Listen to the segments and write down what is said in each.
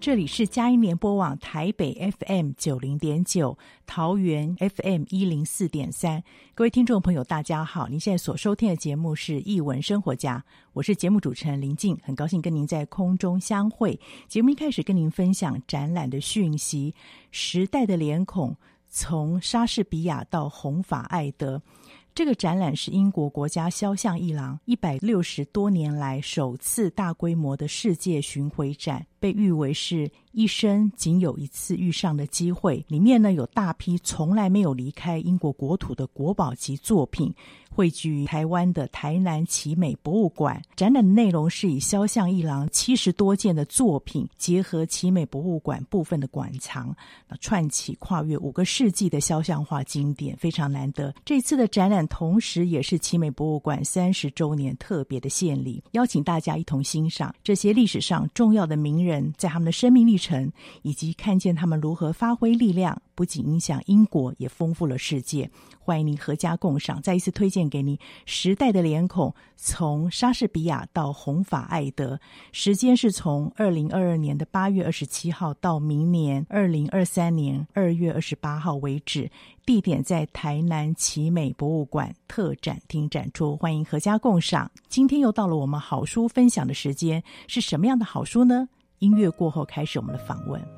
这里是佳音联播网台北 FM 九零点九，桃园 FM 一零四点三。各位听众朋友，大家好！您现在所收听的节目是《艺文生活家》，我是节目主持人林静，很高兴跟您在空中相会。节目一开始跟您分享展览的讯息，《时代的脸孔：从莎士比亚到弘法爱德》。这个展览是英国国家肖像一廊一百六十多年来首次大规模的世界巡回展，被誉为是一生仅有一次遇上的机会。里面呢，有大批从来没有离开英国国土的国宝级作品。汇聚于台湾的台南奇美博物馆，展览内容是以肖像艺廊七十多件的作品，结合奇美博物馆部分的馆藏，串起跨越五个世纪的肖像画经典，非常难得。这次的展览同时也是奇美博物馆三十周年特别的献礼，邀请大家一同欣赏这些历史上重要的名人在他们的生命历程，以及看见他们如何发挥力量，不仅影响英国，也丰富了世界。欢迎您阖家共赏，再一次推荐给你《时代的脸孔：从莎士比亚到弘法爱德》，时间是从二零二二年的八月二十七号到明年二零二三年二月二十八号为止，地点在台南奇美博物馆特展厅展出。欢迎阖家共赏。今天又到了我们好书分享的时间，是什么样的好书呢？音乐过后开始我们的访问。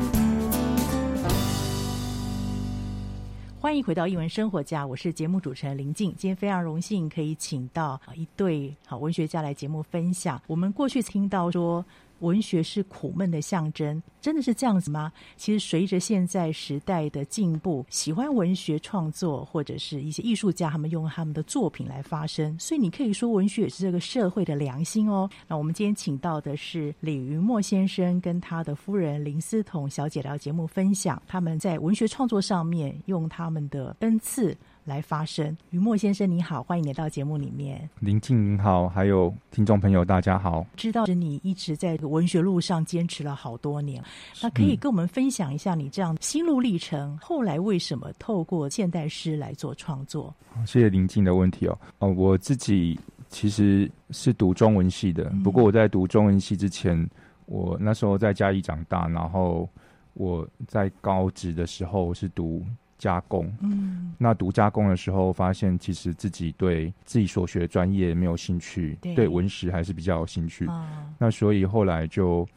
欢迎回到译文生活家，我是节目主持人林静。今天非常荣幸可以请到一对好文学家来节目分享。我们过去听到说，文学是苦闷的象征，真的是这样子吗？其实随着现在时代的进步，喜欢文学创作或者是一些艺术家，他们用他们的作品来发声，所以你可以说文学也是这个社会的良心哦。那我们今天请到的是李云墨先生跟他的夫人林思彤小姐聊节目分享，他们在文学创作上面用他们的恩赐。来发生。于墨先生你好，欢迎来到节目里面。林静您好，还有听众朋友大家好。知道是你一直在文学路上坚持了好多年，那可以跟我们分享一下你这样心路历程，后来为什么透过现代诗来做创作？谢谢林静的问题哦。哦，我自己其实是读中文系的，不过我在读中文系之前，我那时候在嘉义长大，然后我在高职的时候是读。加工，嗯，那读加工的时候，发现其实自己对自己所学的专业没有兴趣，对，对文史还是比较有兴趣，啊，那所以后来就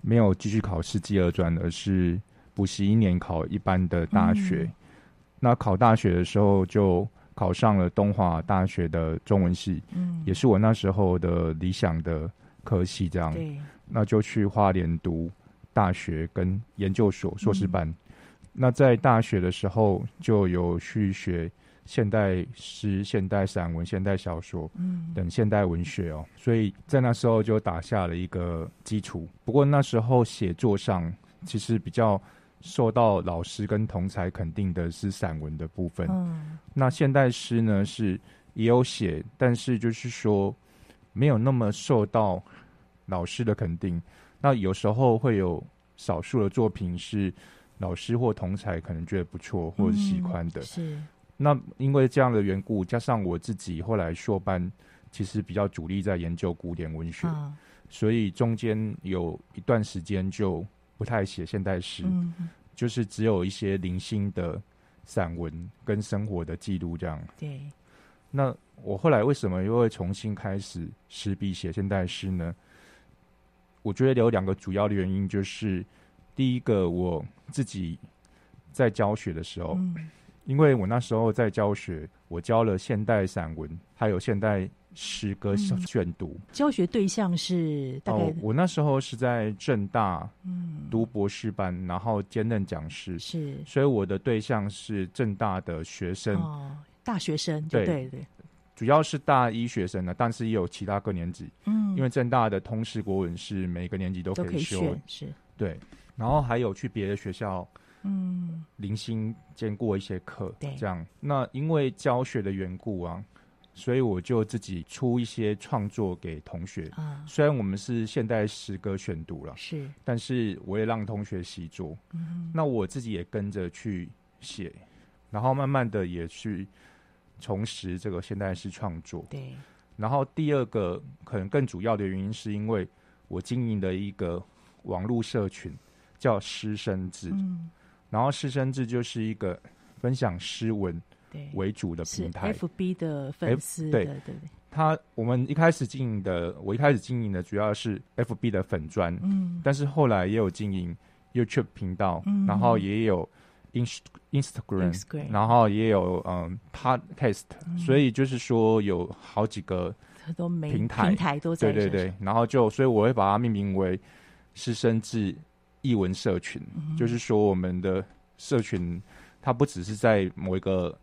没有继续考世纪二专，而是补习一年考一般的大学，嗯。那考大学的时候就考上了东华大学的中文系，嗯，也是我那时候的理想的科系，这样，对，那就去花莲读大学跟研究所硕士班。嗯那在大学的时候就有去学现代诗、现代散文、现代小说等现代文学哦，所以在那时候就打下了一个基础。不过那时候写作上其实比较受到老师跟同才肯定的是散文的部分。嗯那现代诗呢是也有写，但是就是说没有那么受到老师的肯定。那有时候会有少数的作品是。老师或同才可能觉得不错或者喜欢的，嗯，是。那因为这样的缘故，加上我自己后来硕班其实比较主力在研究古典文学，啊，所以中间有一段时间就不太写现代诗，嗯，就是只有一些零星的散文跟生活的记录这样。对。那我后来为什么又会重新开始执笔写现代诗呢？我觉得有两个主要的原因，就是。第一个，我自己在教学的时候，嗯，因为我那时候在教学，我教了现代散文，还有现代诗歌选读。嗯。教学对象是大概？哦，我那时候是在正大读博士班，嗯，然后兼任讲师，是，所以我的对象是正大的学生，哦，大学生，对对对，主要是大一学生呢，但是也有其他各年级，嗯，因为正大的通识国文是每个年级都可以修，以是，对。然后还有去别的学校，嗯，零星兼过一些课，对，这样。那因为教学的缘故啊，所以我就自己出一些创作给同学。啊，虽然我们是现代诗歌选读了，是，但是我也让同学习作。嗯，那我自己也跟着去写，然后慢慢的也去重拾这个现代诗创作。对。然后第二个可能更主要的原因，是因为我经营的一个网络社群。叫师生制，嗯，然后师生制就是一个分享诗文为主的平台，FB 的粉丝，对。对对。他我们一开始经营的，我一开始经营的主要是 FB 的粉砖，嗯，但是后来也有经营 YouTube 频道，嗯，然后也有 Inst Instagram，Instagram 然后也有嗯 Podcast，嗯，所以就是说有好几个平台，平台都在，对对对，然后就所以我会把它命名为诗声志。艺文社群，嗯，就是说我们的社群，它不只是在某一个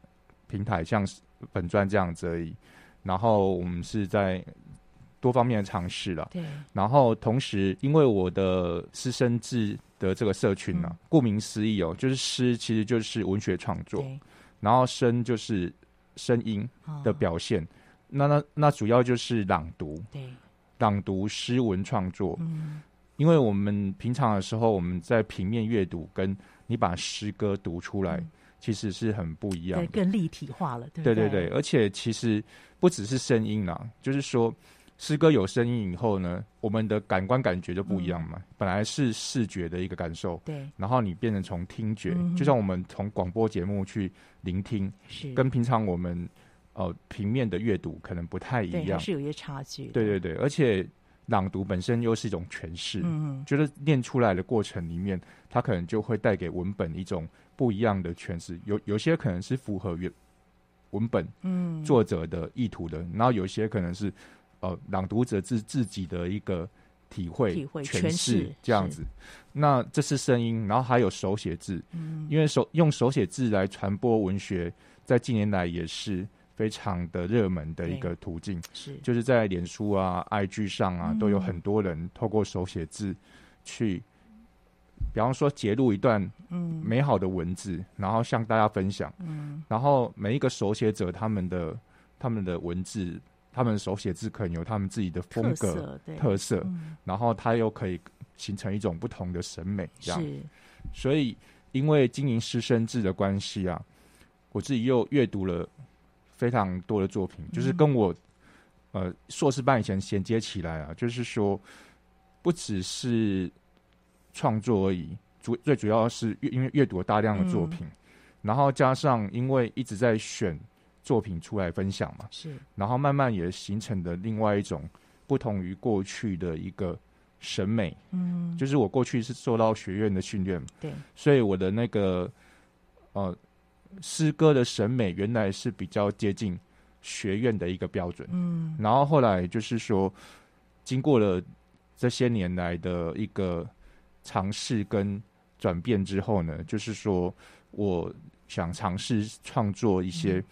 平台，像本专这样子而已。然后我们是在多方面的尝试了。对。然后同时，因为我的师生制的这个社群呢，啊嗯，顾名思义哦，就是诗其实就是文学创作，然后声就是声音的表现。哦，那那那主要就是朗读，对，朗读诗文创作。嗯。因为我们平常的时候，我们在平面阅读，跟你把诗歌读出来，其实是很不一样的，对，更立体化了，对对对，对，而且其实不只是声音啦，就是说诗歌有声音以后呢，我们的感官感觉就不一样嘛。嗯、本来是视觉的一个感受，对，然后你变成从听觉，嗯、就像我们从广播节目去聆听，是。跟平常我们呃平面的阅读可能不太一样，是有些差距。对对对，而且朗读本身又是一种诠释，嗯，觉得念出来的过程里面，它可能就会带给文本一种不一样的诠释。有有些可能是符合原文本嗯作者的意图的，嗯、然后有些可能是。呃，朗读者自自己的一个体会、体会诠释这样子。那这是声音，然后还有手写字。嗯，因为手用手写字来传播文学，在近年来也是非常的热门的一个途径。是，就是在脸书啊、IG 上啊，都有很多人透过手写字去，比方说截录一段嗯美好的文字，嗯、然后向大家分享。嗯，然后每一个手写者他们的他们的文字。他们手写字可能有他们自己的风格特色，特色嗯、然后他又可以形成一种不同的审美，这样。是所以，因为经营师生制的关系啊，我自己又阅读了非常多的作品，就是跟我、嗯、呃硕士班以前衔接起来啊，就是说不只是创作而已，主最主要是阅因为阅读了大量的作品，嗯、然后加上因为一直在选。作品出来分享嘛，是，然后慢慢也形成的另外一种不同于过去的一个审美，嗯，就是我过去是受到学院的训练，对，所以我的那个呃诗歌的审美原来是比较接近学院的一个标准，嗯，然后后来就是说，经过了这些年来的一个尝试跟转变之后呢，就是说我想尝试创作一些。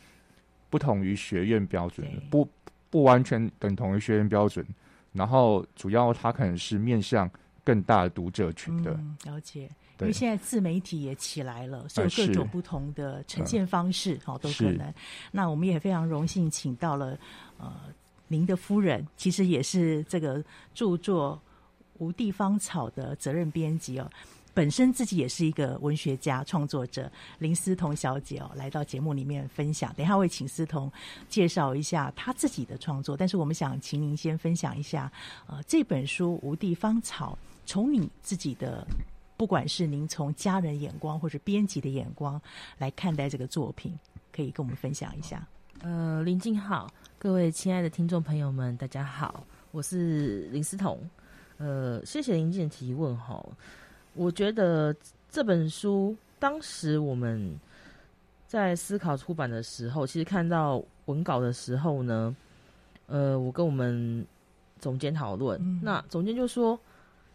不同于学院标准，不不完全等同于学院标准，然后主要它可能是面向更大的读者群的。嗯、了解，对因为现在自媒体也起来了，所以各种不同的呈现方式，好、呃、都可能。那我们也非常荣幸请到了呃您的夫人，其实也是这个著作《无地方草》的责任编辑哦。本身自己也是一个文学家、创作者林思彤小姐哦，来到节目里面分享。等一下会请思彤介绍一下她自己的创作，但是我们想请您先分享一下，呃，这本书《无地方草》，从你自己的，不管是您从家人眼光或者编辑的眼光来看待这个作品，可以跟我们分享一下。呃，林静好，各位亲爱的听众朋友们，大家好，我是林思彤。呃，谢谢林静的提问哈。我觉得这本书当时我们在思考出版的时候，其实看到文稿的时候呢，呃，我跟我们总监讨论，嗯、那总监就说，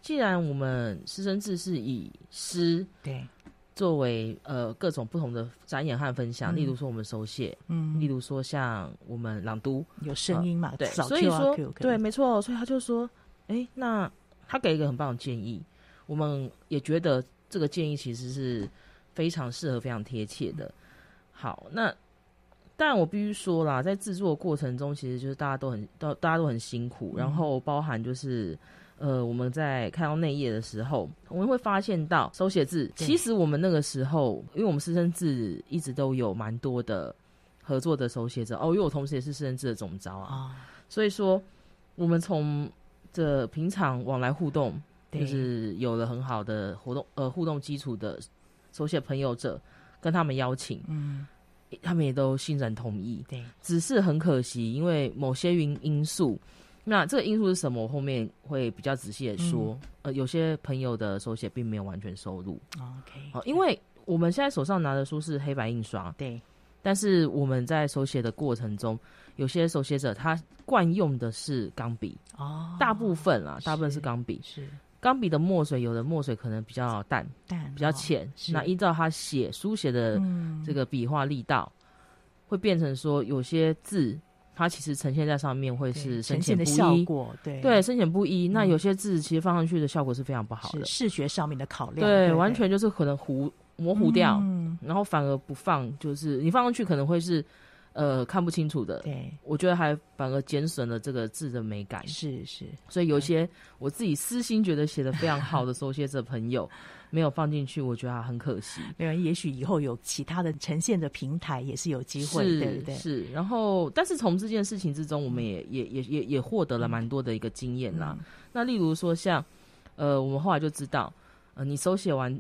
既然我们师生制是以诗对作为呃各种不同的展演和分享，嗯、例如说我们手写，嗯，例如说像我们朗读有声音嘛，呃、对，所以说对，没错，所以他就说，哎，那他给一个很棒的建议。我们也觉得这个建议其实是非常适合、非常贴切的。好，那但我必须说啦，在制作过程中，其实就是大家都很、都大家都很辛苦，然后包含就是呃，我们在看到内页的时候，我们会发现到手写字，其实我们那个时候，因为我们师生字一直都有蛮多的合作的手写者哦，因为我同时也是师生字的总招啊，所以说我们从这平常往来互动。就是有了很好的活动呃互动基础的手写朋友者，跟他们邀请，嗯，他们也都欣然同意。对，只是很可惜，因为某些因因素，那这个因素是什么？我后面会比较仔细的说。嗯、呃，有些朋友的手写并没有完全收录。OK，好，因为我们现在手上拿的书是黑白印刷，对，但是我们在手写的过程中，有些手写者他惯用的是钢笔哦，大部分啊，大部分是钢笔是。是钢笔的墨水，有的墨水可能比较淡，淡比较浅。哦、那依照他写书写的这个笔画力道，嗯、会变成说有些字，它其实呈现在上面会是深浅不一。效果对对，深浅不一。嗯、那有些字其实放上去的效果是非常不好的，视觉上面的考量。对，完全就是可能糊模糊掉，嗯、然后反而不放，就是你放上去可能会是。呃看不清楚的，对，我觉得还反而减损了这个字的美感。是是，所以有些我自己私心觉得写的非常好的手写者朋友。没有放进去，我觉得很可惜。没有，也许以后有其他的呈现的平台也是有机会，是对不对？是。然后，但是从这件事情之中，我们也、嗯、也也也也获得了蛮多的一个经验啦。嗯、那例如说像，像呃，我们后来就知道，呃，你手写完，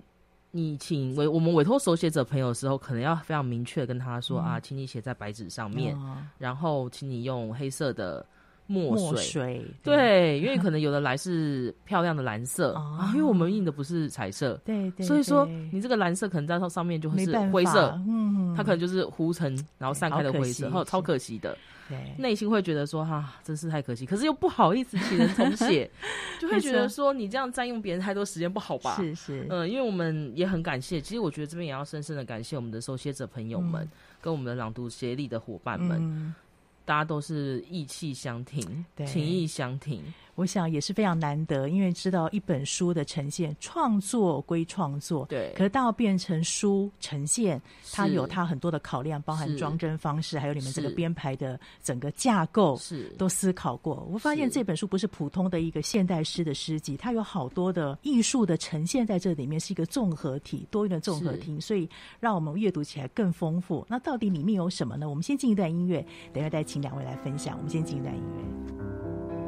你请委我们委托手写者朋友的时候，可能要非常明确跟他说、嗯、啊，请你写在白纸上面，哦、然后请你用黑色的。墨水，墨水对，对，因为可能有的来是漂亮的蓝色 啊，因为我们印的不是彩色，对对，所以说你这个蓝色可能在它上面就会是灰色，嗯，它可能就是糊成然后散开的灰色，然后超可惜的，对，内心会觉得说哈，真是太可惜，可是又不好意思请人重写，就会觉得说你这样占用别人太多时间不好吧？是是，嗯，因为我们也很感谢，其实我觉得这边也要深深的感谢我们的受写者朋友们跟我们的朗读协力的伙伴们。大家都是意气相挺，情意相挺。我想也是非常难得，因为知道一本书的呈现，创作归创作，对，可是到变成书呈现，它有它很多的考量，包含装帧方式，还有你们这个编排的整个架构，是都思考过。我发现这本书不是普通的一个现代诗的诗集，它有好多的艺术的呈现在这里面，是一个综合体，多元的综合体，所以让我们阅读起来更丰富。那到底里面有什么呢？我们先进一段音乐，等一下再请两位来分享。我们先进一段音乐。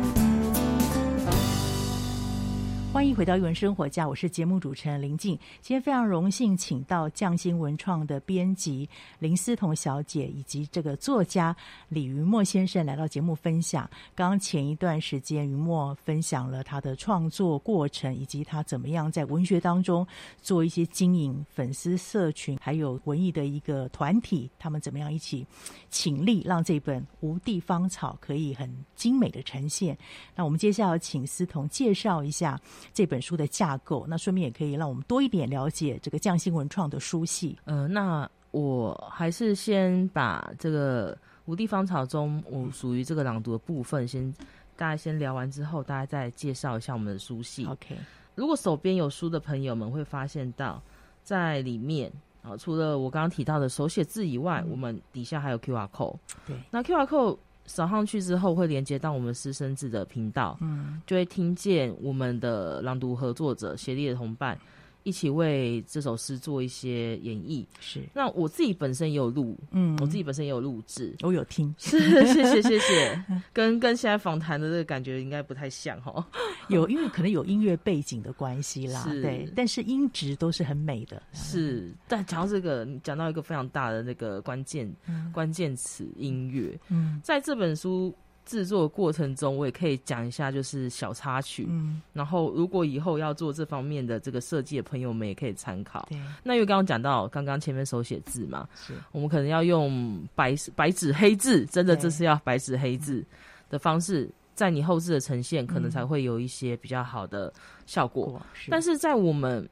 欢迎回到《艺文生活家》，我是节目主持人林静。今天非常荣幸请到匠心文创的编辑林思彤小姐以及这个作家李云墨先生来到节目分享。刚刚前一段时间，云墨分享了他的创作过程，以及他怎么样在文学当中做一些经营粉丝社群，还有文艺的一个团体，他们怎么样一起倾力，让这本《无地芳草》可以很精美的呈现。那我们接下来请思彤介绍一下。这本书的架构，那顺便也可以让我们多一点了解这个匠心文创的书系。嗯、呃，那我还是先把这个《五地芳草》中我属于这个朗读的部分，先大家先聊完之后，大家再介绍一下我们的书系。OK，如果手边有书的朋友们会发现到，在里面啊，除了我刚刚提到的手写字以外，嗯、我们底下还有 QR code。对，那 QR code。扫上去之后会连接到我们师生制的频道，嗯，就会听见我们的朗读合作者、协力的同伴一起为这首诗做一些演绎。是，那我自己本身也有录，嗯，我自己本身也有录制，我有听。是，谢谢谢谢，跟跟现在访谈的这个感觉应该不太像哈。有，因为可能有音乐背景的关系啦，是对，但是音质都是很美的。是，但讲到这个，你讲到一个非常大的那个关键、嗯、关键词音乐。嗯，在这本书制作的过程中，我也可以讲一下，就是小插曲。嗯，然后如果以后要做这方面的这个设计的朋友们，也可以参考。对，那因为刚刚讲到，刚刚前面手写字嘛，是我们可能要用白白纸黑字，真的这是要白纸黑字的方式。在你后置的呈现，可能才会有一些比较好的效果。但是在我们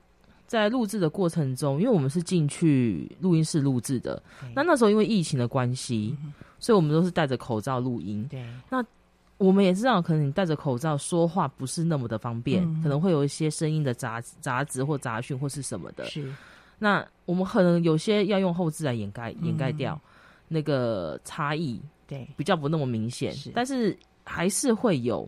在录制的过程中，因为我们是进去录音室录制的，那那时候因为疫情的关系，嗯、所以我们都是戴着口罩录音。对，那我们也知道，可能你戴着口罩说话不是那么的方便，嗯、可能会有一些声音的杂杂质或杂讯或是什么的。是，那我们可能有些要用后置来掩盖掩盖掉那个差异，对，比较不那么明显。是，但是。还是会有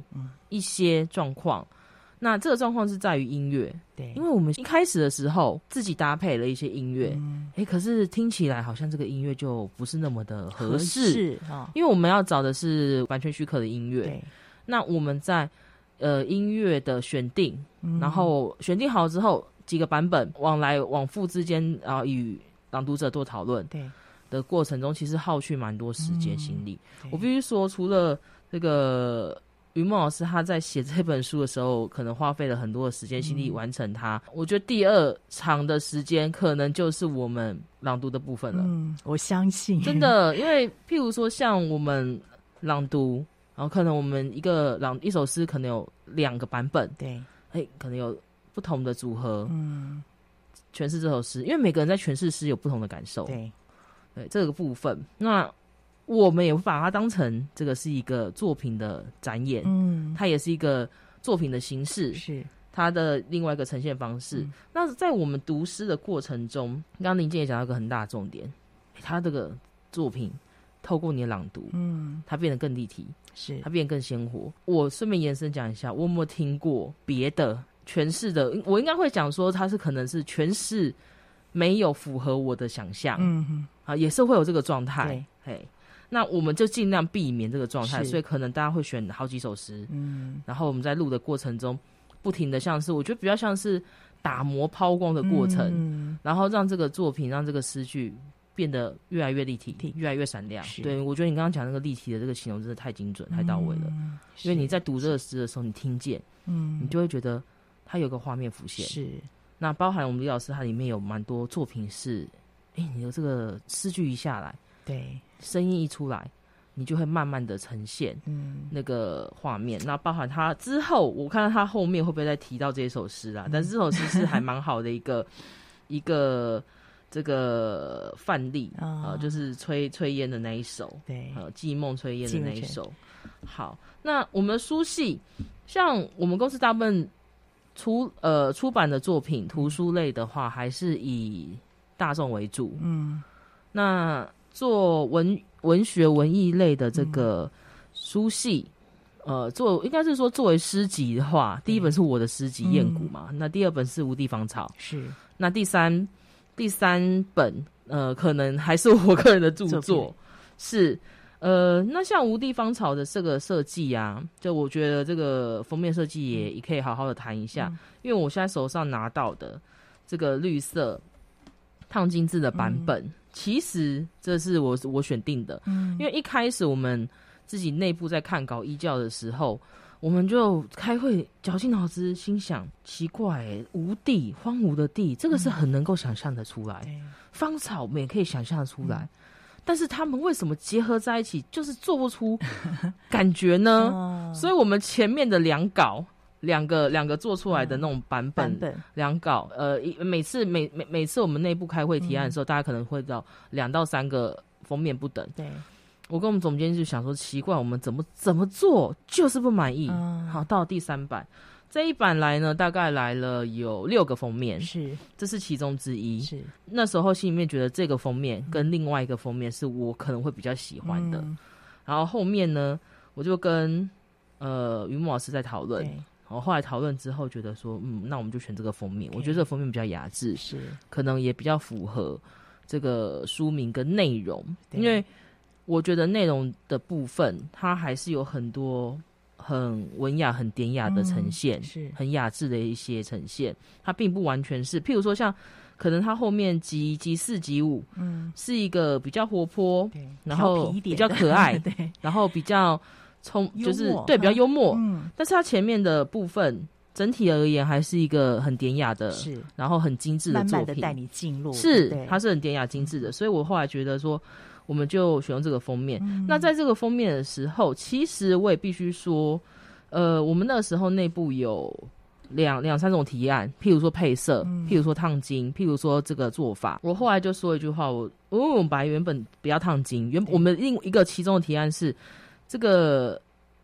一些状况，嗯、那这个状况是在于音乐，对，因为我们一开始的时候自己搭配了一些音乐，哎、嗯。欸，可是听起来好像这个音乐就不是那么的合适，哦、因为我们要找的是完全许可的音乐，对，那我们在呃音乐的选定，嗯、然后选定好之后，几个版本往来往复之间，然后与朗读者做讨论，对。的过程中，其实耗去蛮多时间心力。嗯、我必须说，除了这个云梦老师他在写这本书的时候，可能花费了很多的时间心力完成它。嗯、我觉得第二长的时间，可能就是我们朗读的部分了。嗯，我相信。真的，因为譬如说像我们朗读，然后可能我们一个朗一首诗可能有两个版本，对，哎，可能有不同的组合，嗯，诠释这首诗，因为每个人在诠释诗有不同的感受，对，对，这个部分。那。我们也会把它当成这个是一个作品的展演，嗯，它也是一个作品的形式，是它的另外一个呈现方式。嗯、那在我们读诗的过程中，刚刚林静也讲到一个很大的重点，他这个作品透过你的朗读，嗯，它变得更立体，是它变得更鲜活。我顺便延伸讲一下，我有没有听过别的诠释的？我应该会讲说，它是可能是诠释没有符合我的想象，嗯哼，啊，也是会有这个状态，对嘿。那我们就尽量避免这个状态，所以可能大家会选好几首诗，嗯，然后我们在录的过程中，不停的像是我觉得比较像是打磨抛光的过程，嗯，然后让这个作品让这个诗句变得越来越立体，越来越闪亮。对，我觉得你刚刚讲那个立体的这个形容真的太精准、太到位了，嗯，因为你在读这个诗的时候，你听见，嗯，你就会觉得它有个画面浮现。是，那包含我们李老师，他里面有蛮多作品是，哎，你的这个诗句一下来，对。声音一出来，你就会慢慢的呈现，嗯，那个画面。嗯、那包含他之后，我看到他后面会不会再提到这首诗啊？嗯、但是这首诗是还蛮好的一个 一个这个范例啊、哦呃，就是炊炊烟的那一首，对，呃，寄梦炊烟的那一首。好，那我们的书系，像我们公司大部分出呃出版的作品，图书类的话，还是以大众为主，嗯，那。做文文学文艺类的这个书系，嗯、呃，做应该是说作为诗集的话，第一本是我的诗集《燕谷》嘛，嗯、那第二本是《无地芳草》，是。那第三第三本，呃，可能还是我个人的著作，是呃，那像无地芳草的这个设计啊，就我觉得这个封面设计也也可以好好的谈一下，嗯、因为我现在手上拿到的这个绿色烫金字的版本，嗯、其实这是我我选定的，嗯，因为一开始我们自己内部在看稿议校的时候，我们就开会绞尽脑汁，心想奇怪、欸，无地荒芜的地，这个是很能够想象的出来，嗯、芳草我们也可以想象的出来。嗯。但是他们为什么结合在一起，就是做不出感觉呢？哦、所以，我们前面的两稿，两个两个做出来的那种版本，两、嗯、稿，呃，每次每每每次我们内部开会提案的时候，嗯、大家可能会到两到三个封面不等。对，我跟我们总监就想说，奇怪，我们怎么怎么做就是不满意。嗯、好，到第三版。这一版来呢，大概来了有六个封面，是，这是其中之一。是，那时候心里面觉得这个封面跟另外一个封面是我可能会比较喜欢的。嗯、然后后面呢，我就跟呃于木老师在讨论，然后后来讨论之后觉得说，嗯，那我们就选这个封面。我觉得这个封面比较雅致，是，可能也比较符合这个书名跟内容，因为我觉得内容的部分它还是有很多。很文雅、很典雅的呈现，嗯、是很雅致的一些呈现。它并不完全是，譬如说像，可能它后面集集四集五，嗯，是一个比较活泼，然后比较可爱，对，然后比较充，就是对比较幽默，嗯。但是它前面的部分，整体而言还是一个很典雅的，是，然后很精致的作品，慢慢的带你进入，是，它是很典雅精致的。嗯、所以我后来觉得说。我们就选用这个封面。嗯、那在这个封面的时候，其实我也必须说，呃，我们那个时候内部有两两三种提案，譬如说配色，嗯、譬如说烫金，譬如说这个做法。我后来就说一句话，我因为我们本来原本不要烫金，原我们另一个其中的提案是这个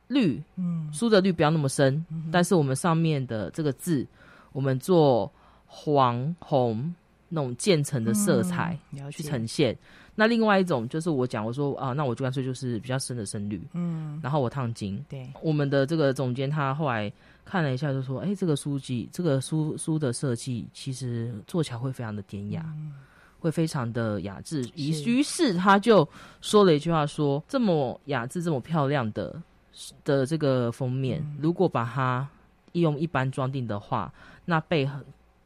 绿，嗯，书的绿不要那么深，嗯、但是我们上面的这个字，我们做黄红那种渐层的色彩去呈现。嗯那另外一种就是我讲，我说啊，那我就干脆就是比较深的深绿，嗯，然后我烫金。对，我们的这个总监他后来看了一下，就说，哎、欸，这个书籍，这个书书的设计其实做起来会非常的典雅，嗯、会非常的雅致。于是，于是他就说了一句话说，说这么雅致、这么漂亮的的这个封面，嗯、如果把它用一般装订的话，那背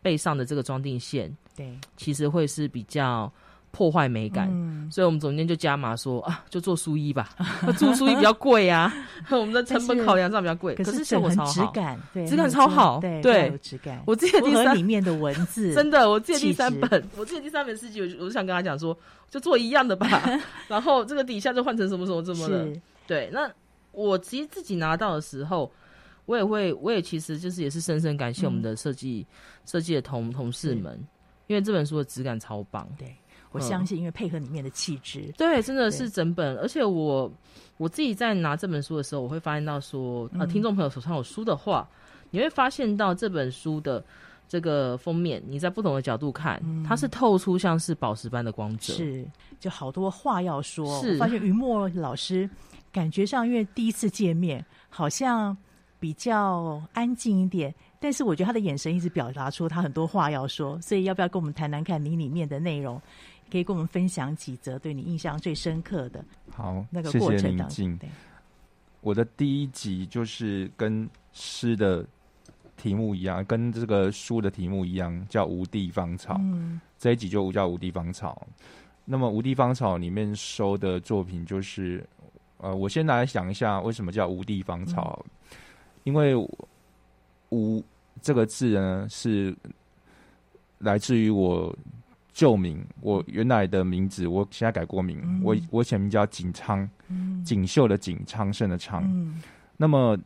背上的这个装订线，对，其实会是比较。破坏美感，嗯、所以我们总监就加码说啊，就做书衣吧。做书衣比较贵啊，我们的成本考量上比较贵，可是效果超好，质感对，质感超好，对，对。有质感。我记得第三里面的文字，真的，我记得第三本，我记得第三本诗集，我我就想跟他讲说，就做一样的吧。然后这个底下就换成什么什么什么的，对。那我其实自己拿到的时候，我也会，我也其实就是也是深深感谢我们的设计设计的同同事们，因为这本书的质感超棒，对。我相信，因为配合里面的气质、嗯，对，真的是整本。而且我我自己在拿这本书的时候，我会发现到说，呃，听众朋友手上有书的话，嗯、你会发现到这本书的这个封面，你在不同的角度看，嗯、它是透出像是宝石般的光泽，是，就好多话要说。是，我发现于墨老师感觉上，因为第一次见面，好像比较安静一点。但是我觉得他的眼神一直表达出他很多话要说，所以要不要跟我们谈谈看你里面的内容？可以跟我们分享几则对你印象最深刻的。好，那个过程当中。我的第一集就是跟诗的题目一样，跟这个书的题目一样，叫《无地芳草》。嗯，这一集就叫《无地芳草》。那么，《无地芳草》里面收的作品就是，呃，我先来想一下为什么叫无地芳草，嗯、因为“无”这个字呢是来自于我。旧名，我原来的名字，我现在改过名。嗯、我我前名叫锦昌，锦绣、嗯、的锦，昌盛的昌。嗯、那么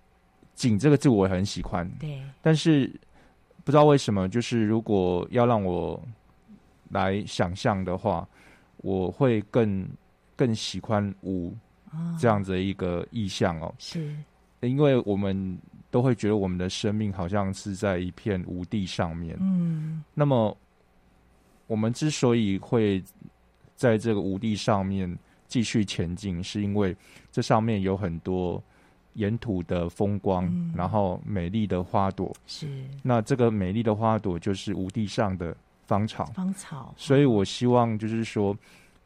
“锦”这个字我也很喜欢，对。但是不知道为什么，就是如果要让我来想象的话，我会更更喜欢“无”这样子的一个意象哦。是，因为我们都会觉得我们的生命好像是在一片无地上面。嗯，那么。我们之所以会在这个无地上面继续前进，是因为这上面有很多沿途的风光，嗯、然后美丽的花朵。是，那这个美丽的花朵就是无地上的芳草。芳草。所以我希望就是说，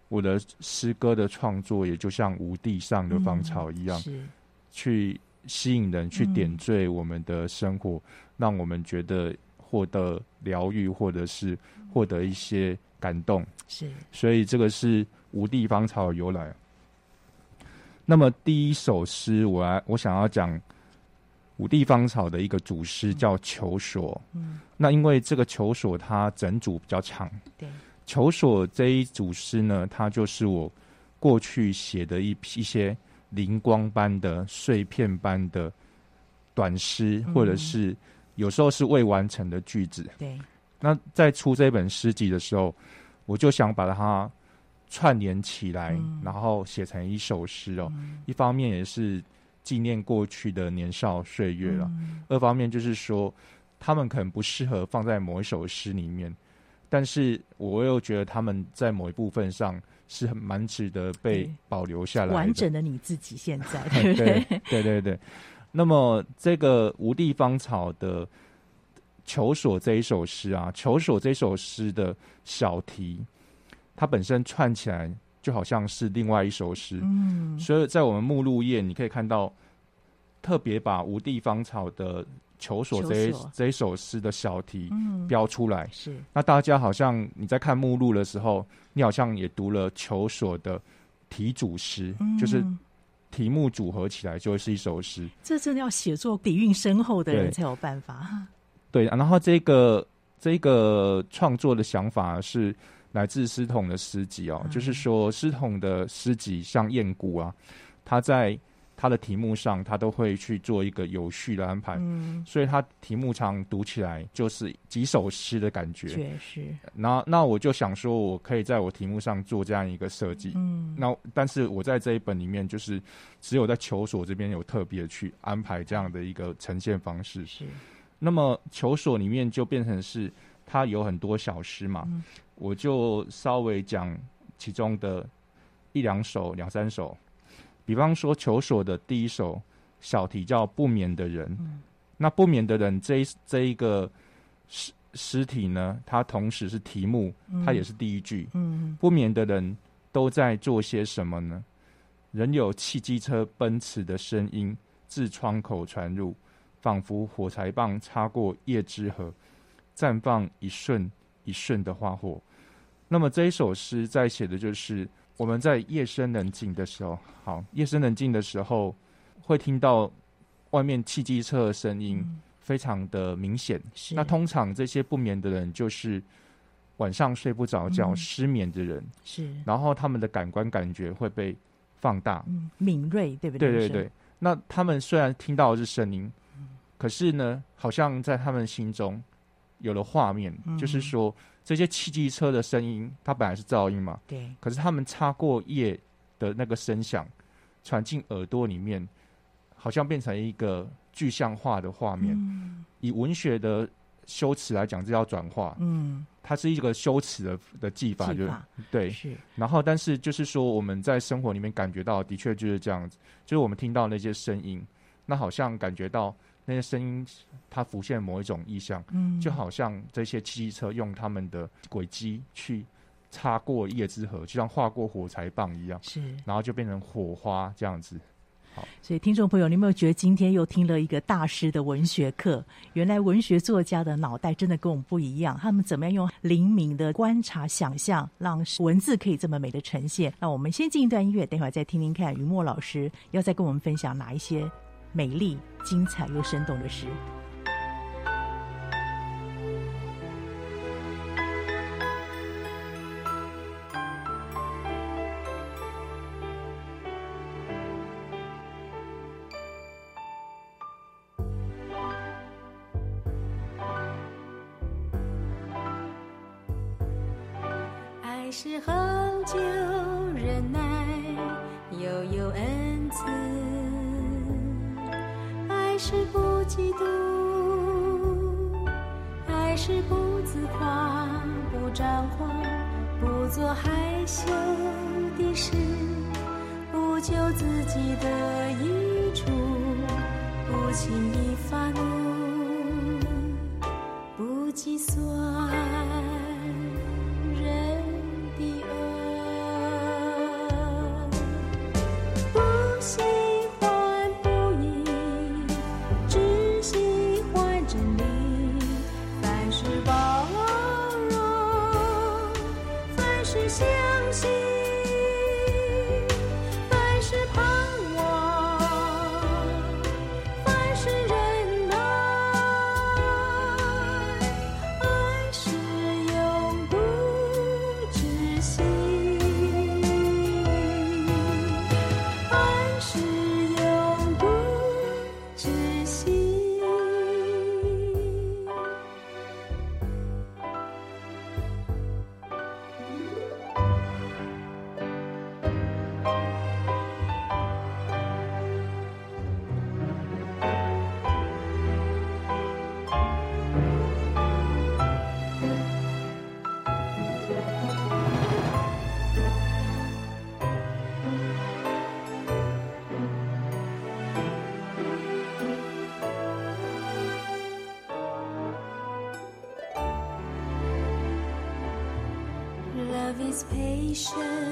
我的诗歌的创作也就像无地上的芳草一样，是去吸引人，去点缀我们的生活，让我们觉得获得疗愈，或者是获得一些感动。是，所以这个是无地芳草的由来。那么第一首诗，我来，我想要讲五地芳草的一个主诗叫《求索》。嗯，那因为这个《求索》它整组比较长，对，《求索》这一组诗呢，它就是我过去写的一一些灵光般的碎片般的短诗，或者是有时候是未完成的句子。对，那在出这本诗集的时候，我就想把它。串联起来，嗯、然后写成一首诗哦。嗯、一方面也是纪念过去的年少岁月了，嗯、二方面就是说，他们可能不适合放在某一首诗里面，但是我又觉得他们在某一部分上是很蛮值得被保留下来。完整的你自己现在，对不对？对对对对。那么这个无地芳草的求索这一首诗啊，求索这首诗的小题。它本身串起来就好像是另外一首诗，嗯，所以在我们目录页你可以看到，特别把无地芳草的求索这一这一首诗的小题标出来，是。那大家好像你在看目录的时候，你好像也读了求索的题主诗，就是题目组合起来就会是一首诗。这真的要写作底蕴深厚的人才有办法。对，然后这个这个创作的想法是。来自师统的诗集哦，嗯、就是说师统的诗集像燕谷啊，他在他的题目上，他都会去做一个有序的安排，嗯，所以他题目常读起来就是几首诗的感觉，确实。那那我就想说，我可以在我题目上做这样一个设计，嗯，那但是我在这一本里面，就是只有在求索这边有特别去安排这样的一个呈现方式，是。那么求索里面就变成是它有很多小诗嘛。嗯我就稍微讲其中的一两首、两三首，比方说《求索》的第一首小题叫“不眠的人”，嗯、那“不眠的人”这一这一个诗诗体呢，它同时是题目，它也是第一句。嗯、不眠的人都在做些什么呢？仍有汽机车奔驰的声音自窗口传入，仿佛火柴棒擦过叶之河，绽放一瞬一瞬的花火。那么这一首诗在写的就是我们在夜深人静的时候，好，夜深人静的时候会听到外面汽机车的声音，非常的明显。嗯、那通常这些不眠的人就是晚上睡不着觉、嗯、失眠的人，是。然后他们的感官感觉会被放大，嗯、敏锐，对不对？对对对。那他们虽然听到的是声音，嗯、可是呢，好像在他们心中有了画面，嗯、就是说。这些汽机车的声音，它本来是噪音嘛？对。可是他们擦过夜的那个声响，传进耳朵里面，好像变成一个具象化的画面。嗯。以文学的修辞来讲，这叫转化。嗯。它是一个修辞的的技法，就法对。是。然后，但是就是说，我们在生活里面感觉到的确就是这样子，就是我们听到那些声音，那好像感觉到。那些声音，它浮现某一种意象，嗯，就好像这些汽车用他们的轨迹去擦过叶之河，就像划过火柴棒一样，是，然后就变成火花这样子。好，所以听众朋友，你有没有觉得今天又听了一个大师的文学课？原来文学作家的脑袋真的跟我们不一样，他们怎么样用灵敏的观察、想象，让文字可以这么美的呈现？那我们先进一段音乐，等会儿再听听看于墨老师要再跟我们分享哪一些。美丽、精彩又生动的诗。啊一身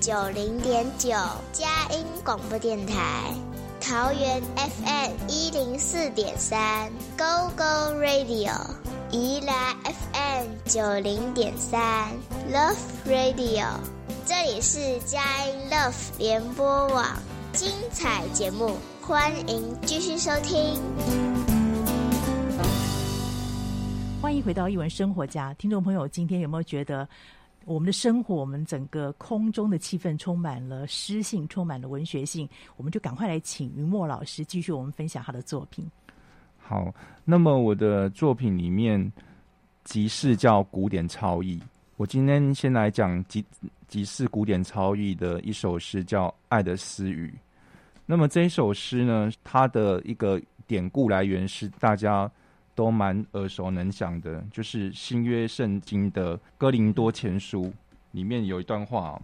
九零点九，佳音广播电台；桃园 FM 一零四点三，Go Go Radio；宜兰 FM 九零点三，Love Radio。这里是佳音 Love 联播网，精彩节目，欢迎继续收听。欢迎回到艺文生活家，听众朋友，今天有没有觉得我们的生活，我们整个空中的气氛充满了诗性，充满了文学性？我们就赶快来请云墨老师继续我们分享他的作品。好，那么我的作品里面集市叫古典超译，我今天先来讲集集市古典超译的一首诗，叫《爱的私语》。那么这一首诗呢，它的一个典故来源是大家都蛮耳熟能详的，就是新约圣经的哥林多前书里面有一段话哦，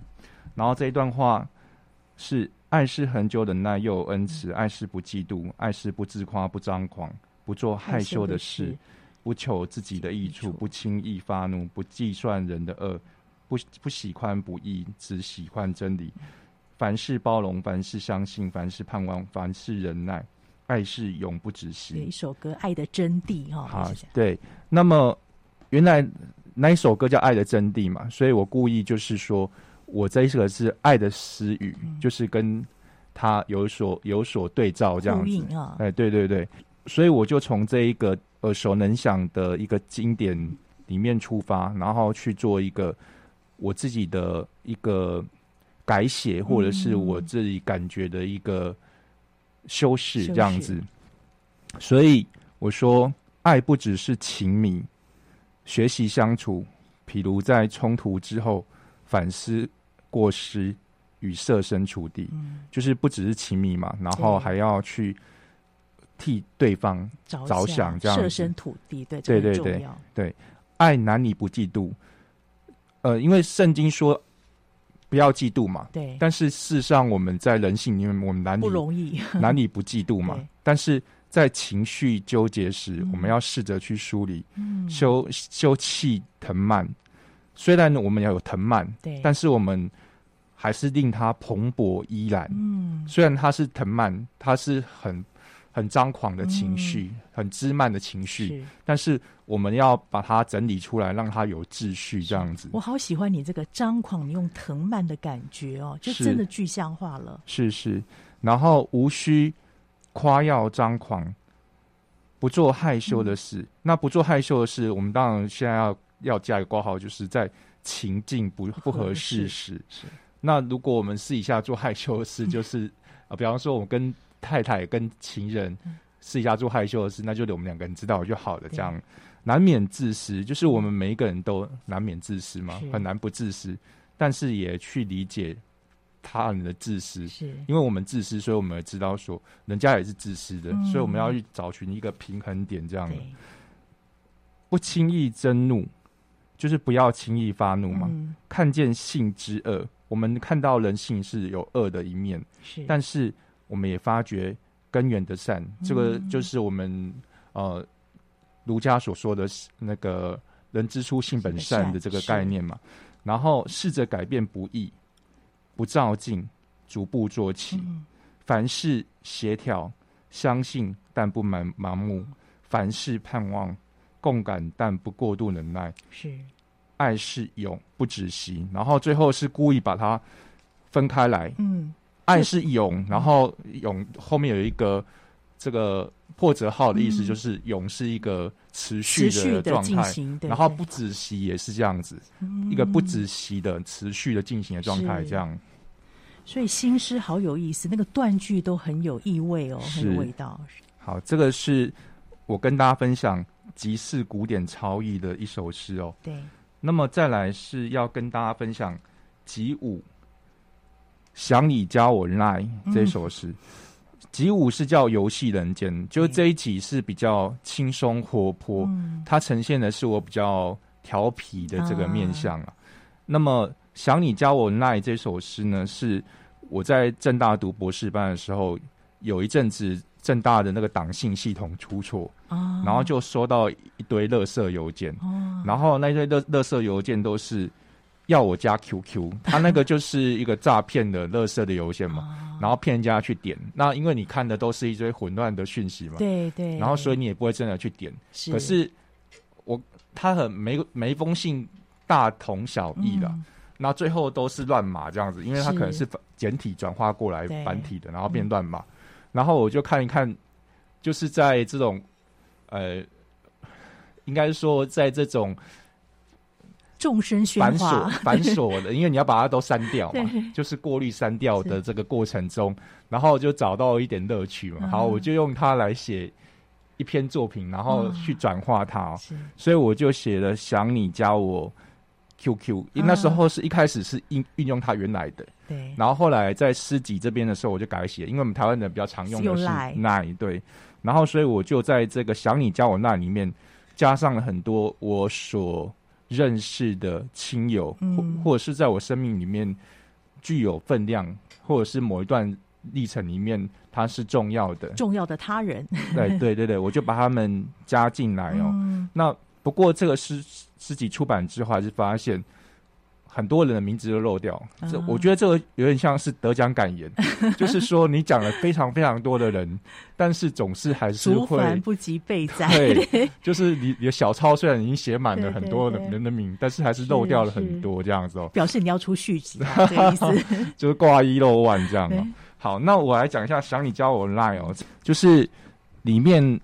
然后这一段话是：爱是恒久忍耐，又有恩慈；爱是不嫉妒，爱是不自夸，不张狂，不做害羞的事，不求自己的益处，不轻易发怒，不计算人的恶，不不喜欢不义，只喜欢真理。凡事包容，凡事相信，凡事盼望，凡事忍耐。爱是永不止息。有一首歌《爱的真谛》哈，好，对。那么原来那一首歌叫《爱的真谛》嘛，所以我故意就是说我这一首是爱的私语，嗯、就是跟他有所有所对照这样子啊。哎，对对对，所以我就从这一个耳熟能详的一个经典里面出发，然后去做一个我自己的一个改写，或者是我自己感觉的一个。修饰这样子，所以我说，爱不只是情迷，学习相处，譬如在冲突之后反思过失与设身处地，嗯，就是不只是情迷嘛，然后还要去替对方着想，这样设身处地，对，对对对对。爱男女不嫉妒。呃，因为圣经说不要嫉妒嘛，对。但是事实上，我们在人性里面，我们男女不容易，男女不嫉妒嘛。但是在情绪纠结时，嗯、我们要试着去梳理，嗯、休休戚藤蔓。虽然我们要有藤蔓，对，但是我们还是令它蓬勃依然。嗯，虽然它是藤蔓，它是很很张狂的情绪，嗯、很枝蔓的情绪，是，但是我们要把它整理出来，让它有秩序，这样子。我好喜欢你这个张狂，你用藤蔓的感觉哦，就真的具象化了。是是，是，然后无需夸耀张狂，不做害羞的事。嗯、那不做害羞的事，我们当然现在要。要加一个括号，就是在情境不不合适时。是。那如果我们私底下做害羞的事，就是啊、比方说我跟太太、跟情人私底下做害羞的事，那就得我们两个人知道就好了。这样难免自私，就是我们每一个人都难免自私嘛，很难不自私。但是也去理解他人的自私，是因为我们自私，所以我们也知道说人家也是自私的，嗯、所以我们要去找寻一个平衡点，这样的不轻易争怒。就是不要轻易发怒嘛。嗯、看见性之恶，我们看到人性是有恶的一面，是，但是我们也发觉根源的善。嗯、这个就是我们呃儒家所说的那个“人之初，性本善”的这个概念嘛。然后试着改变不易，不照进，逐步做起。嗯、凡事协调，相信但不盲盲目；凡事盼望。共感，但不过度忍耐。是，爱是勇，不止息。然后最后是故意把它分开来。嗯，爱是勇，然后勇后面有一个这个破折号的意思，就是勇是一个持续的状态。然后不止息也是这样子，一个不止息的持续的进行的状态，这样。所以新诗好有意思，那个断句都很有意味哦，很有味道。好，这个是我跟大家分享。极是古典超逸的一首诗哦。对。那么再来是要跟大家分享集五，想你加我 lie 这首诗。集五、嗯、是叫游戏人间，就这一集是比较轻松活泼，嗯、它呈现的是我比较调皮的这个面相啊。那么想你加我 lie 这首诗呢，是我在正大读博士班的时候，有一阵子。正大的那个党信系统出错，哦、然后就收到一堆垃圾邮件，哦、然后那堆垃垃圾邮件都是要我加 QQ，他那个就是一个诈骗的乐色的邮件嘛，哦、然后骗人家去点。那因为你看的都是一堆混乱的讯息嘛，对对，对然后所以你也不会真的去点。是。可是我他很每每一封信大同小异的，那、嗯、最后都是乱码这样子，因为他可能是简体转化过来繁体的，然后变乱码。嗯然后我就看一看，就是在这种，呃，应该说在这种众生繁琐 繁琐的，因为你要把它都删掉嘛，就是过滤删掉的这个过程中，然后就找到一点乐趣嘛。嗯、好，我就用它来写一篇作品，然后去转化它，哦嗯、所以我就写了想你加我 QQ，因为那时候是一开始是运运用它原来的。对，然后后来在诗集这边的时候，我就改写，因为我们台湾人比较常用的是赖，对，然后所以我就在这个想你加我那里面加上了很多我所认识的亲友，嗯、或或者是在我生命里面具有分量，或者是某一段历程里面他是重要的重要的他人，对对对对，我就把他们加进来哦。嗯、那不过这个诗诗集出版之后，还是发现。很多人的名字都漏掉，这、uh. 我觉得这个有点像是得奖感言，就是说你讲了非常非常多的人，但是总是还是会。不及备载。对，就是你你的小抄虽然已经写满了很多 人的名，但是还是漏掉了很多这样子哦、喔。表示你要出续集，这个意思。就是挂一漏万这样哦、好，那我来讲一下，想你教我 line 哦，就是里面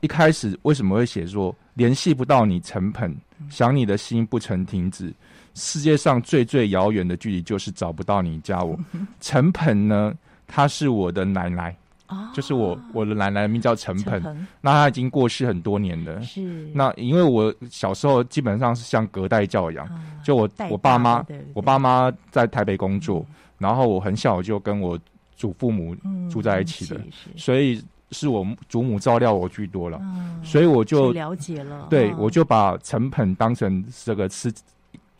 一开始为什么会写说联系不到你成盆，想你的心不曾停止。世界上最最遥远的距离，就是找不到你加我。陈鹏呢，她是我的奶奶，哦、就是我我的奶奶名叫陈鹏，那她已经过世很多年了。是，那因为我小时候基本上是像隔代教养，啊、就我我爸妈，我爸妈在台北工作，嗯、然后我很小就跟我祖父母住在一起的，嗯、所以是我祖母照料我居多了，嗯，所以我就了解了。对，嗯。我就把陈鹏当成这个是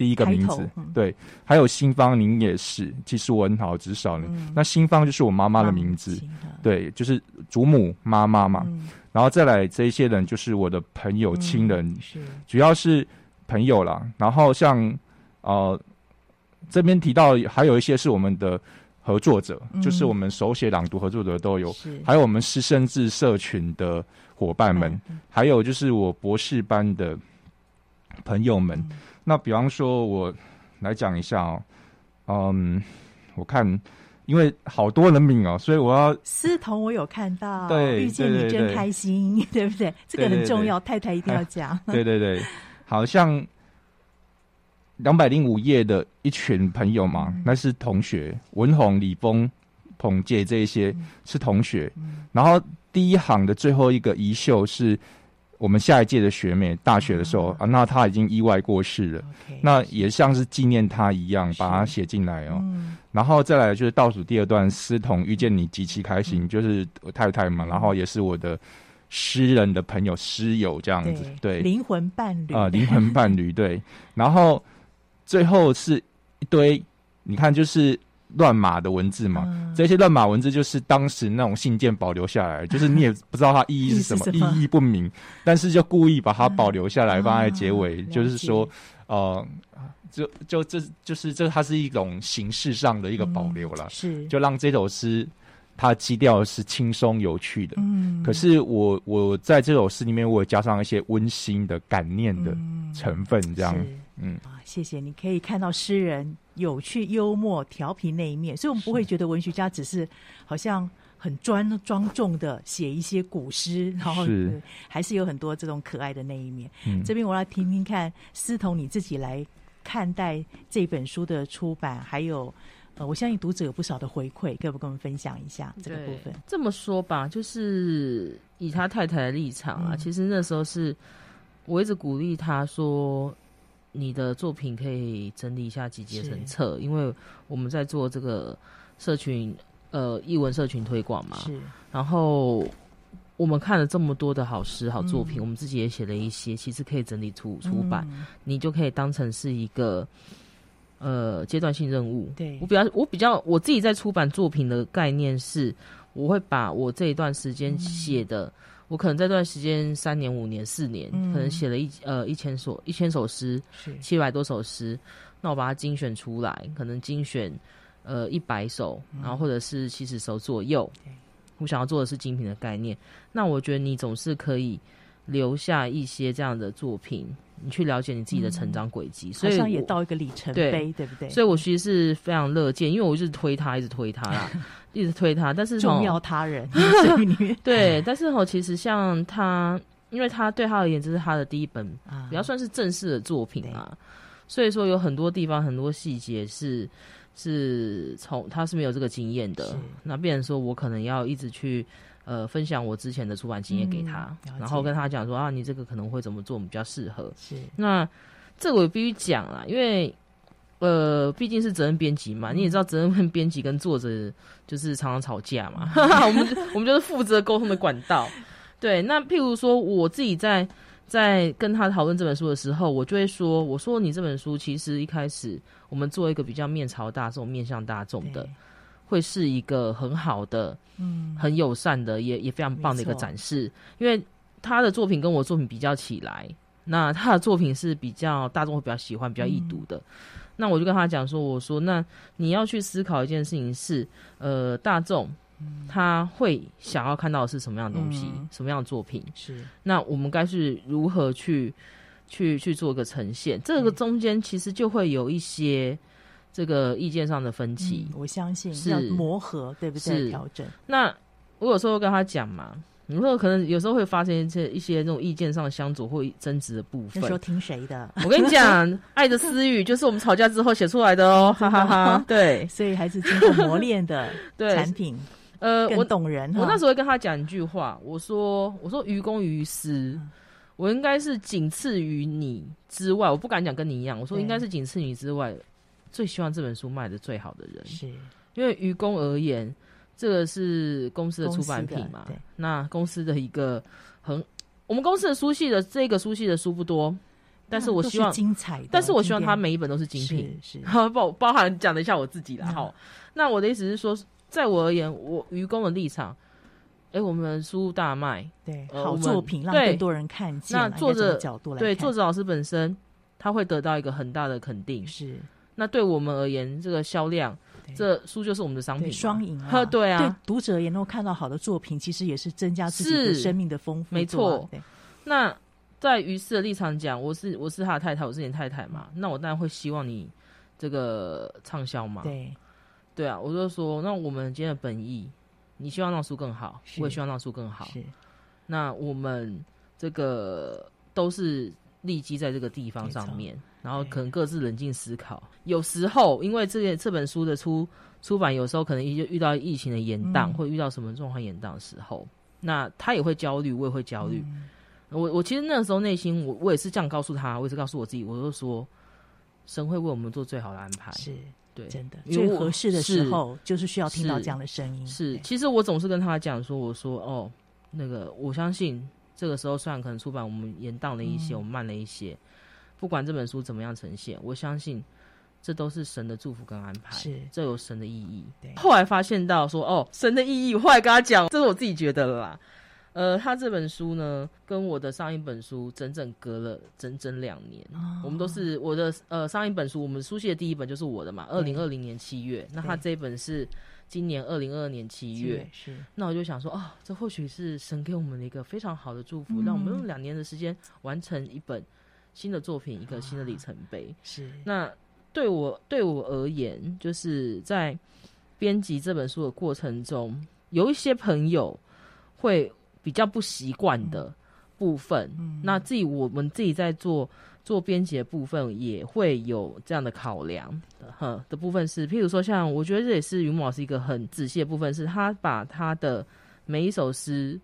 第一个名字嗯。对，还有新芳，您也是。其实我很好，只是少年。嗯那新芳就是我妈妈的名字，对，就是祖母妈妈嘛。嗯然后再来这一些人，就是我的朋友、亲人，主要是朋友啦。然后像呃这边提到还有一些是我们的合作者，嗯就是我们手写朗读合作者都有，还有我们师生制社群的伙伴们，嗯还有就是我博士班的朋友们。嗯那比方说，我来讲一下哦，嗯，我看因为好多人名哦，所以我要思彤，我有看到，对遇见你真开心，对不对？这个很重要，太太一定要讲。对对对，好像两百零五页的一群朋友嘛，嗯那是同学，文宏、李峰、彭介这一些嗯是同学。嗯然后第一行的最后一个遗秀是我们下一届的学妹，大学的时候啊，那她已经意外过世了。那也像是纪念她一样，把她写进来哦。嗯。然后再来就是倒数第二段，思彤遇见你极其开心，嗯。就是我太太嘛，然后也是我的诗人的朋友、诗友这样子，对，灵魂伴侣。啊，灵魂伴侣对。然后最后是一堆，你看就是乱码的文字嘛，嗯。这些乱码文字就是当时那种信件保留下来，就是你也不知道它意义是什么，意义是什么。意义不明，但是就故意把它保留下来，嗯放在结尾，啊就是说，呃，就就这就是这它是一种形式上的一个保留了，是。就让这首诗它基调是轻松有趣的。嗯。可是我我在这首诗里面，我有加上一些温馨的感念的嗯成分，这样，是。嗯，啊，谢谢！你可以看到诗人有趣、幽默、调皮那一面，所以我们不会觉得文学家只是好像很专庄重的写一些古诗，然后是还是有很多这种可爱的那一面。嗯这边我来听听看，思彤你自己来看待这本书的出版，还有呃，我相信读者有不少的回馈，可不可以跟我们分享一下这个部分？这么说吧，就是以他太太的立场啊，嗯其实那时候是我一直鼓励他说，你的作品可以整理一下，集结成册，因为我们在做这个社群呃译文社群推广嘛，是然后我们看了这么多的好诗好作品，嗯我们自己也写了一些，其实可以整理出出版，嗯你就可以当成是一个呃阶段性任务。对我比较我比较我自己在出版作品的概念是，我会把我这一段时间写的，我可能这段时间三年、五年、四年，嗯可能写了一呃一千首一千首诗，七百多首诗，那我把它精选出来，可能精选呃一百首，然后或者是七十首左右对。我想要做的是精品的概念，那我觉得你总是可以留下一些这样的作品，你去了解你自己的成长轨迹，所好像也到一个里程碑，对不对？所以我其实是非常乐见，因为我一直推他，一直推他啦，一直推他。但是重齁要他人，对，但是哦，其实像他，因为他对他而言，这是他的第一本啊比较算是正式的作品啊，所以说有很多地方很多细节是是从他是没有这个经验的，那变成说我可能要一直去。呃，分享我之前的出版经验给他，嗯然后跟他讲说啊，你这个可能会怎么做，我们比较适合。是。那这个我必须讲啦，因为呃，毕竟是责任编辑嘛，你也知道责任编辑跟作者就是常常吵架嘛，我们就我们就是负责沟通的管道。对，那譬如说我自己在在跟他讨论这本书的时候，我就会说，我说你这本书其实一开始我们做一个比较面朝大众、面向大众的对，会是一个很好的。嗯很友善的，也也非常棒的一个展示。因为他的作品跟我作品比较起来，那他的作品是比较大众会比较喜欢、比较易读的。那我就跟他讲说：“我说，那你要去思考一件事情是，呃，大众他会想要看到的是什么样的东西，嗯什么样的作品？是那我们该是如何去去去做一个呈现？这个中间其实就会有一些这个意见上的分歧。嗯我相信是要磨合，对不对？是调整那我有时候会跟他讲嘛，你说可能有时候会发生一些一些那种意见上的相左或争执的部分那时。候听谁的？我跟你讲，爱的私语就是我们吵架之后写出来的哦，哈哈哈。对所以还是经过磨练的 对产品呃，我懂人。哈我那时候会跟他讲一句话，我说我说于公于私，嗯我应该是仅次于你之外，我不敢讲跟你一样，我说对应该是仅次于你之外最希望这本书卖的最好的人，是因为于公而言。这个是公司的出版品嘛？对，那公司的一个很，我们公司的书系的这个书系的书不多，但是我希望精彩，但是我希望它每一本都是精品，是 包包含讲了一下我自己啦。好，那我的意思是说，在我而言，我愚公的立场。哎，我们书大卖，对，好作品让更多人看见。那作者角度来对作者老师本身，他会得到一个很大的肯定。是，那对我们而言，这个销量，这书就是我们的商品，双赢啊。对啊，对读者也能够看到好的作品，其实也是增加自己的生命的丰富。没错。那在于是的立场讲，我是我是他的太太，我是你太太嘛，那我当然会希望你这个畅销嘛。对，对啊，我就说，那我们今天的本意。你希望让书更好，我也希望让书更好。是，那我们这个都是立基在这个地方上面，然后可能各自冷静思考。有时候，因为这个这本书的出出版，有时候可能遇遇到疫情的延宕，或、嗯、遇到什么状况延宕的时候，那他也会焦虑，我也会焦虑。嗯、我我其实那个时候内心，我我也是这样告诉他，我也是告诉我自己，我就说，神会为我们做最好的安排。是。对，真的最合适的时候，就是需要听到这样的声音。是，是，其实我总是跟他讲说：“我说哦，那个我相信这个时候虽然可能出版我们延宕了一些，嗯、我们慢了一些，不管这本书怎么样呈现，我相信这都是神的祝福跟安排，是这有神的意义。对”后来发现到说：“哦，神的意义。”我后来跟他讲，这是我自己觉得了啦。呃，他这本书呢，跟我的上一本书整整隔了整整两年。哦、我们都是我的呃上一本书，我们书写的第一本就是我的嘛，二零二零年七月。那他这一本是今年二零二二年七月。是。那我就想说，哦，这或许是神给我们的一个非常好的祝福，让、嗯、我们用两年的时间完成一本新的作品，一个新的里程碑。啊、是。那对我对我而言，就是在编辑这本书的过程中，有一些朋友会。比较不习惯的部分，嗯、那自己我们自己在做做编辑的部分，也会有这样的考量的，哈的部分是，譬如说像我觉得这也是云母老师一个很仔细的部分，是他把他的每一首诗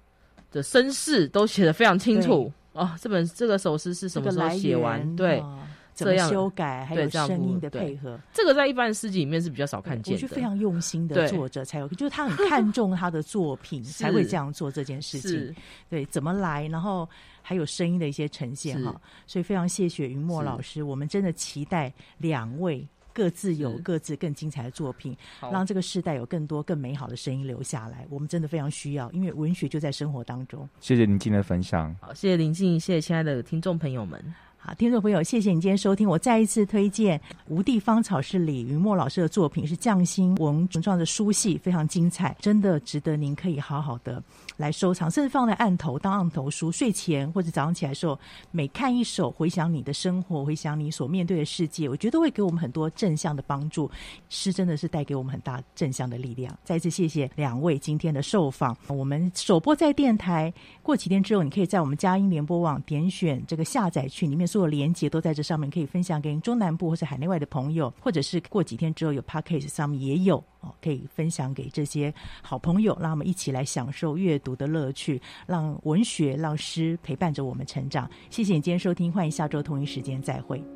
的身世都写得非常清楚哦。这本这个首诗是什么时候写完？对。哦怎么修改，还有声音的配合，这个在一般的诗集里面是比较少看见的。我觉得非常用心的作者才有，就是他很看重他的作品，才会这样做这件事情。对，怎么来，然后还有声音的一些呈现哈。所以非常谢谢云墨老师，我们真的期待两位各自有各自更精彩的作品，让这个世代有更多更美好的声音留下来。我们真的非常需要，因为文学就在生活当中。谢谢林静的分享，好，谢谢林静，谢谢亲爱的听众朋友们。好，听众朋友，谢谢你今天收听。我再一次推荐《无地芳草》是李云墨老师的作品，是匠心文创的书系，非常精彩，真的值得您可以好好的来收藏，甚至放在案头当案头书，睡前或者早上起来的时候，每看一首，回想你的生活，回想你所面对的世界，我觉得会给我们很多正向的帮助。诗真的是带给我们很大正向的力量。再次谢谢两位今天的受访。我们首播在电台，过几天之后，你可以在我们佳音联播网点选这个下载区里面。做连结都在这上面，可以分享给中南部或是海内外的朋友，或者是过几天之后有 p a c k a g e 上面也有哦，可以分享给这些好朋友，让我们一起来享受阅读的乐趣，让文学、让诗陪伴着我们成长。谢谢你今天收听，欢迎下周同一时间再会。